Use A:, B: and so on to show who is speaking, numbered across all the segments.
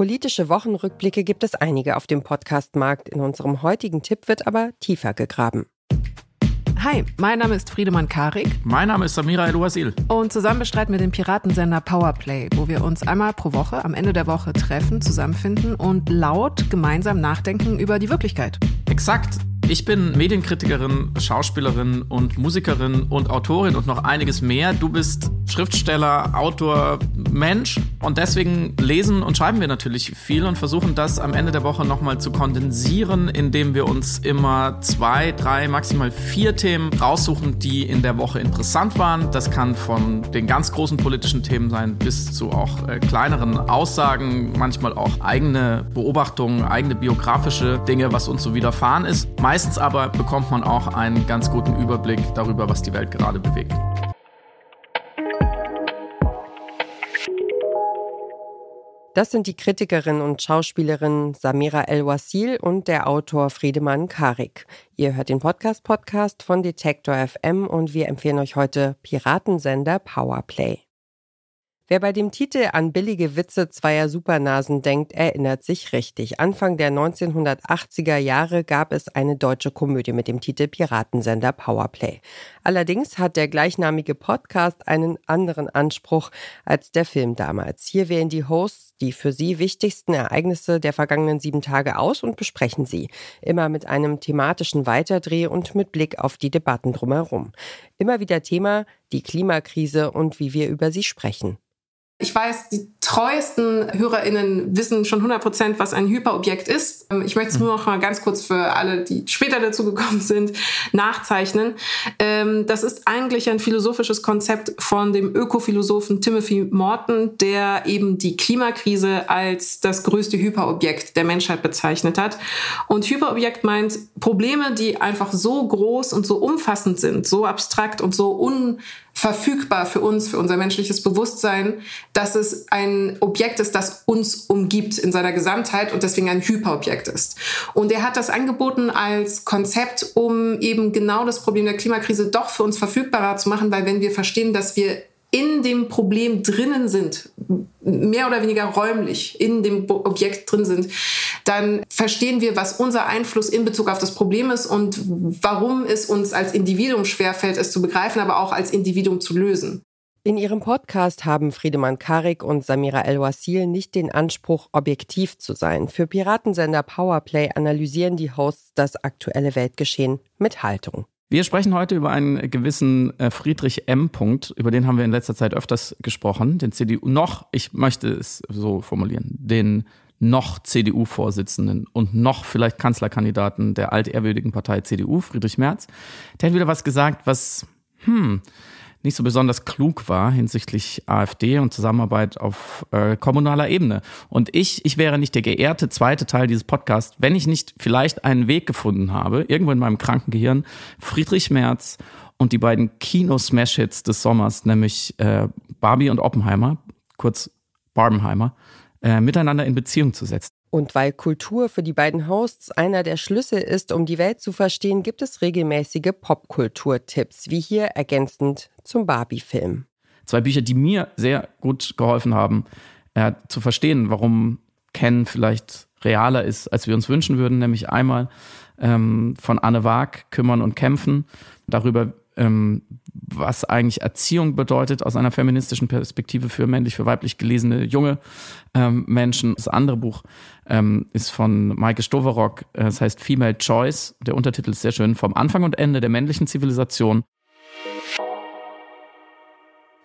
A: Politische Wochenrückblicke gibt es einige auf dem Podcastmarkt. In unserem heutigen Tipp wird aber tiefer gegraben.
B: Hi, mein Name ist Friedemann Karik.
C: Mein Name ist Samira El-Wasil.
B: Und zusammen bestreiten wir den Piratensender Powerplay, wo wir uns einmal pro Woche am Ende der Woche treffen, zusammenfinden und laut gemeinsam nachdenken über die Wirklichkeit.
C: Exakt. Ich bin Medienkritikerin, Schauspielerin und Musikerin und Autorin und noch einiges mehr. Du bist Schriftsteller, Autor, Mensch und deswegen lesen und schreiben wir natürlich viel und versuchen das am Ende der Woche nochmal zu kondensieren, indem wir uns immer zwei, drei, maximal vier Themen raussuchen, die in der Woche interessant waren. Das kann von den ganz großen politischen Themen sein bis zu auch äh, kleineren Aussagen, manchmal auch eigene Beobachtungen, eigene biografische Dinge, was uns so widerfahren ist. Meist Meistens aber bekommt man auch einen ganz guten Überblick darüber, was die Welt gerade bewegt.
A: Das sind die Kritikerin und Schauspielerin Samira El-Wasil und der Autor Friedemann Karik. Ihr hört den Podcast Podcast von Detektor FM und wir empfehlen euch heute Piratensender Powerplay. Wer bei dem Titel an billige Witze zweier Supernasen denkt, erinnert sich richtig. Anfang der 1980er Jahre gab es eine deutsche Komödie mit dem Titel Piratensender Powerplay. Allerdings hat der gleichnamige Podcast einen anderen Anspruch als der Film damals. Hier wählen die Hosts die für sie wichtigsten Ereignisse der vergangenen sieben Tage aus und besprechen sie. Immer mit einem thematischen Weiterdreh und mit Blick auf die Debatten drumherum. Immer wieder Thema die Klimakrise und wie wir über sie sprechen.
B: Ich weiß, die treuesten HörerInnen wissen schon 100 Prozent, was ein Hyperobjekt ist. Ähm, ich möchte es nur noch mal ganz kurz für alle, die später dazu gekommen sind, nachzeichnen. Ähm, das ist eigentlich ein philosophisches Konzept von dem Ökophilosophen Timothy Morton, der eben die Klimakrise als das größte Hyperobjekt der Menschheit bezeichnet hat. Und Hyperobjekt meint Probleme, die einfach so groß und so umfassend sind, so abstrakt und so un verfügbar für uns, für unser menschliches Bewusstsein, dass es ein Objekt ist, das uns umgibt in seiner Gesamtheit und deswegen ein Hyperobjekt ist. Und er hat das angeboten als Konzept, um eben genau das Problem der Klimakrise doch für uns verfügbarer zu machen, weil wenn wir verstehen, dass wir in dem Problem drinnen sind, mehr oder weniger räumlich in dem Objekt drin sind, dann verstehen wir, was unser Einfluss in Bezug auf das Problem ist und warum es uns als Individuum schwerfällt, es zu begreifen, aber auch als Individuum zu lösen.
A: In ihrem Podcast haben Friedemann Karik und Samira El-Wasil nicht den Anspruch, objektiv zu sein. Für Piratensender Powerplay analysieren die Hosts das aktuelle Weltgeschehen mit Haltung.
C: Wir sprechen heute über einen gewissen äh, Friedrich M. Punkt, über den haben wir in letzter Zeit öfters gesprochen, den CDU noch, ich möchte es so formulieren, den noch CDU-Vorsitzenden und noch vielleicht Kanzlerkandidaten der altehrwürdigen Partei CDU, Friedrich Merz. Der hat wieder was gesagt, was, hm, nicht so besonders klug war hinsichtlich AfD und Zusammenarbeit auf äh, kommunaler Ebene. Und ich, ich wäre nicht der geehrte zweite Teil dieses Podcasts, wenn ich nicht vielleicht einen Weg gefunden habe, irgendwo in meinem kranken Gehirn, Friedrich Merz und die beiden Kino-Smash-Hits des Sommers, nämlich äh, Barbie und Oppenheimer, kurz Barbenheimer, äh, miteinander in Beziehung zu setzen.
A: Und weil Kultur für die beiden Hosts einer der Schlüssel ist, um die Welt zu verstehen, gibt es regelmäßige Popkultur-Tipps, wie hier ergänzend zum Barbie-Film.
C: Zwei Bücher, die mir sehr gut geholfen haben, äh, zu verstehen, warum Ken vielleicht realer ist, als wir uns wünschen würden, nämlich einmal ähm, von Anne Waag, Kümmern und Kämpfen, darüber, ähm, was eigentlich Erziehung bedeutet aus einer feministischen Perspektive für männlich, für weiblich gelesene junge ähm, Menschen. Das andere Buch ähm, ist von Maike Stoverock, äh, das heißt Female Choice. Der Untertitel ist sehr schön, vom Anfang und Ende der männlichen Zivilisation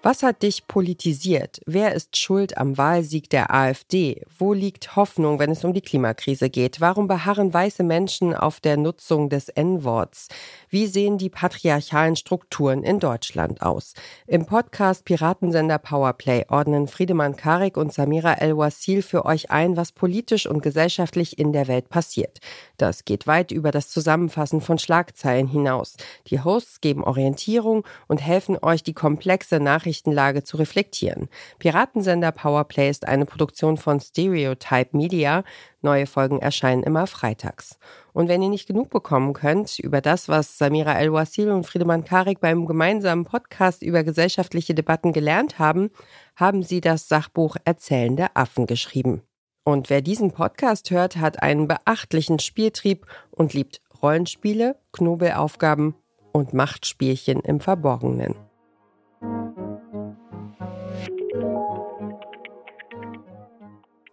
A: was hat dich politisiert? Wer ist schuld am Wahlsieg der AfD? Wo liegt Hoffnung, wenn es um die Klimakrise geht? Warum beharren weiße Menschen auf der Nutzung des N-Worts? Wie sehen die patriarchalen Strukturen in Deutschland aus? Im Podcast Piratensender Powerplay ordnen Friedemann Karik und Samira El-Wasil für euch ein, was politisch und gesellschaftlich in der Welt passiert. Das geht weit über das Zusammenfassen von Schlagzeilen hinaus. Die Hosts geben Orientierung und helfen euch, die komplexe Nachricht Nachrichtenlage zu reflektieren. Piratensender Powerplay ist eine Produktion von Stereotype Media. Neue Folgen erscheinen immer freitags. Und wenn ihr nicht genug bekommen könnt über das, was Samira El-Wasil und Friedemann Karik beim gemeinsamen Podcast über gesellschaftliche Debatten gelernt haben, haben sie das Sachbuch Erzählende Affen geschrieben. Und wer diesen Podcast hört, hat einen beachtlichen Spieltrieb und liebt Rollenspiele, Knobelaufgaben und Machtspielchen im Verborgenen.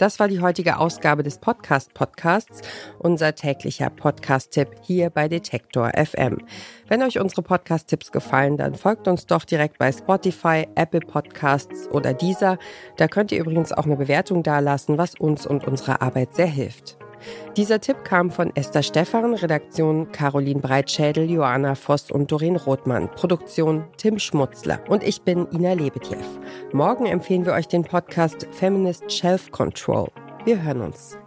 A: Das war die heutige Ausgabe des Podcast Podcasts, unser täglicher Podcast-Tipp hier bei Detektor FM. Wenn euch unsere Podcast-Tipps gefallen, dann folgt uns doch direkt bei Spotify, Apple Podcasts oder dieser. Da könnt ihr übrigens auch eine Bewertung dalassen, was uns und unserer Arbeit sehr hilft. Dieser Tipp kam von Esther Stephan, Redaktion Caroline Breitschädel, Joanna Voss und Doreen Rothmann, Produktion Tim Schmutzler und ich bin Ina Lebetjew. Morgen empfehlen wir euch den Podcast Feminist Shelf Control. Wir hören uns.